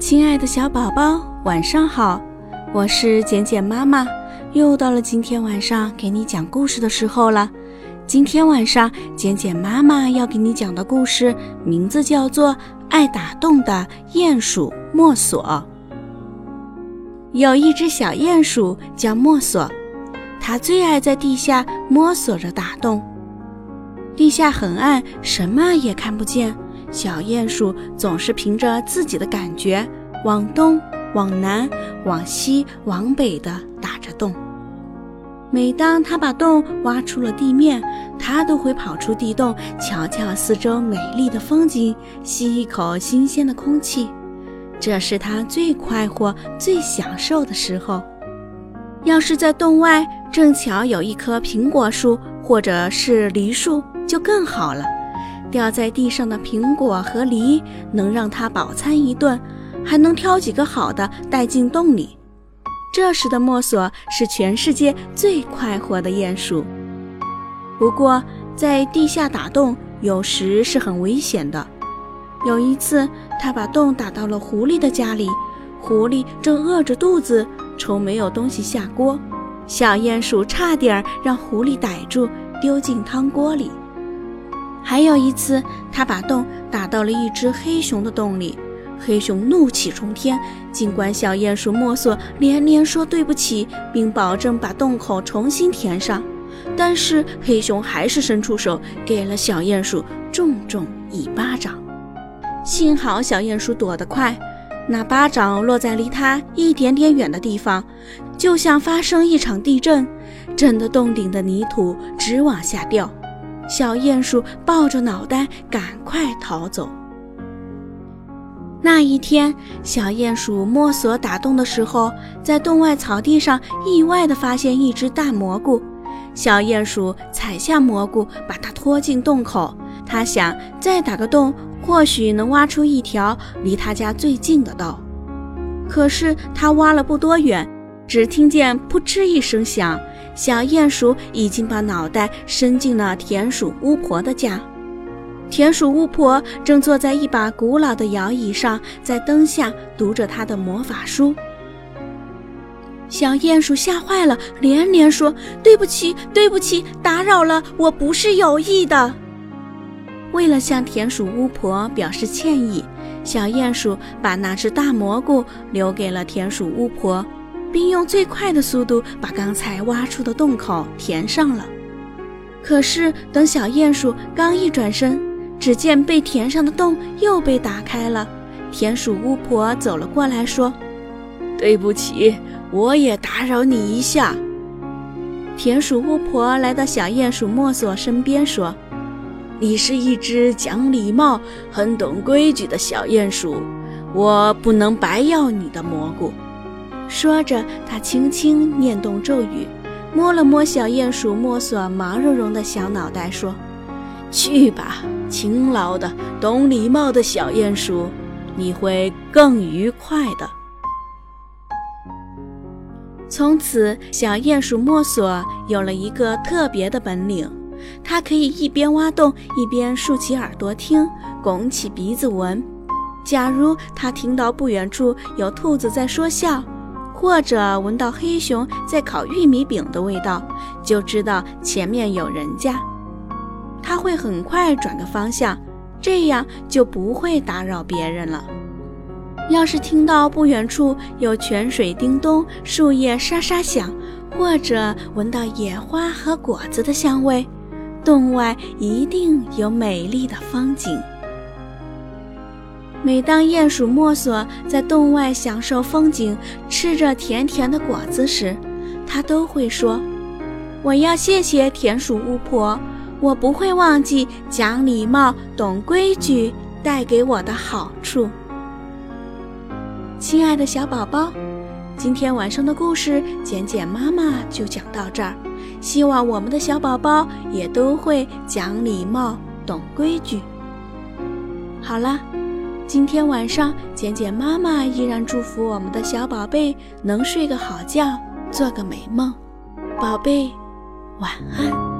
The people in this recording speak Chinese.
亲爱的小宝宝，晚上好！我是简简妈妈，又到了今天晚上给你讲故事的时候了。今天晚上，简简妈妈要给你讲的故事名字叫做《爱打洞的鼹鼠墨索》。有一只小鼹鼠叫墨索，它最爱在地下摸索着打洞。地下很暗，什么也看不见。小鼹鼠总是凭着自己的感觉，往东、往南、往西、往北地打着洞。每当它把洞挖出了地面，它都会跑出地洞，瞧瞧四周美丽的风景，吸一口新鲜的空气。这是它最快活、最享受的时候。要是在洞外正巧有一棵苹果树或者是梨树，就更好了。掉在地上的苹果和梨能让他饱餐一顿，还能挑几个好的带进洞里。这时的墨索是全世界最快活的鼹鼠。不过，在地下打洞有时是很危险的。有一次，他把洞打到了狐狸的家里，狐狸正饿着肚子，愁没有东西下锅，小鼹鼠差点让狐狸逮住，丢进汤锅里。还有一次，他把洞打到了一只黑熊的洞里，黑熊怒气冲天。尽管小鼹鼠墨索连连说对不起，并保证把洞口重新填上，但是黑熊还是伸出手给了小鼹鼠重重一巴掌。幸好小鼹鼠躲得快，那巴掌落在离它一点点远的地方，就像发生一场地震，震得洞顶的泥土直往下掉。小鼹鼠抱着脑袋，赶快逃走。那一天，小鼹鼠摸索打洞的时候，在洞外草地上意外地发现一只大蘑菇。小鼹鼠采下蘑菇，把它拖进洞口。他想再打个洞，或许能挖出一条离他家最近的道。可是他挖了不多远，只听见扑哧一声响。小鼹鼠已经把脑袋伸进了田鼠巫婆的家。田鼠巫婆正坐在一把古老的摇椅上，在灯下读着她的魔法书。小鼹鼠吓坏了，连连说：“对不起，对不起，打扰了，我不是有意的。”为了向田鼠巫婆表示歉意，小鼹鼠把那只大蘑菇留给了田鼠巫婆。并用最快的速度把刚才挖出的洞口填上了。可是，等小鼹鼠刚一转身，只见被填上的洞又被打开了。田鼠巫婆走了过来，说：“对不起，我也打扰你一下。”田鼠巫婆来到小鼹鼠墨索身边，说：“你是一只讲礼貌、很懂规矩的小鼹鼠，我不能白要你的蘑菇。”说着，他轻轻念动咒语，摸了摸小鼹鼠摸索毛茸茸的小脑袋，说：“去吧，勤劳的、懂礼貌的小鼹鼠，你会更愉快的。”从此，小鼹鼠摸索有了一个特别的本领，它可以一边挖洞，一边竖起耳朵听，拱起鼻子闻。假如它听到不远处有兔子在说笑，或者闻到黑熊在烤玉米饼的味道，就知道前面有人家。他会很快转个方向，这样就不会打扰别人了。要是听到不远处有泉水叮咚、树叶沙沙响，或者闻到野花和果子的香味，洞外一定有美丽的风景。每当鼹鼠墨索在洞外享受风景，吃着甜甜的果子时，他都会说：“我要谢谢田鼠巫婆，我不会忘记讲礼貌、懂规矩带给我的好处。”亲爱的小宝宝，今天晚上的故事简简妈妈就讲到这儿，希望我们的小宝宝也都会讲礼貌、懂规矩。好了。今天晚上，简简妈妈依然祝福我们的小宝贝能睡个好觉，做个美梦。宝贝，晚安。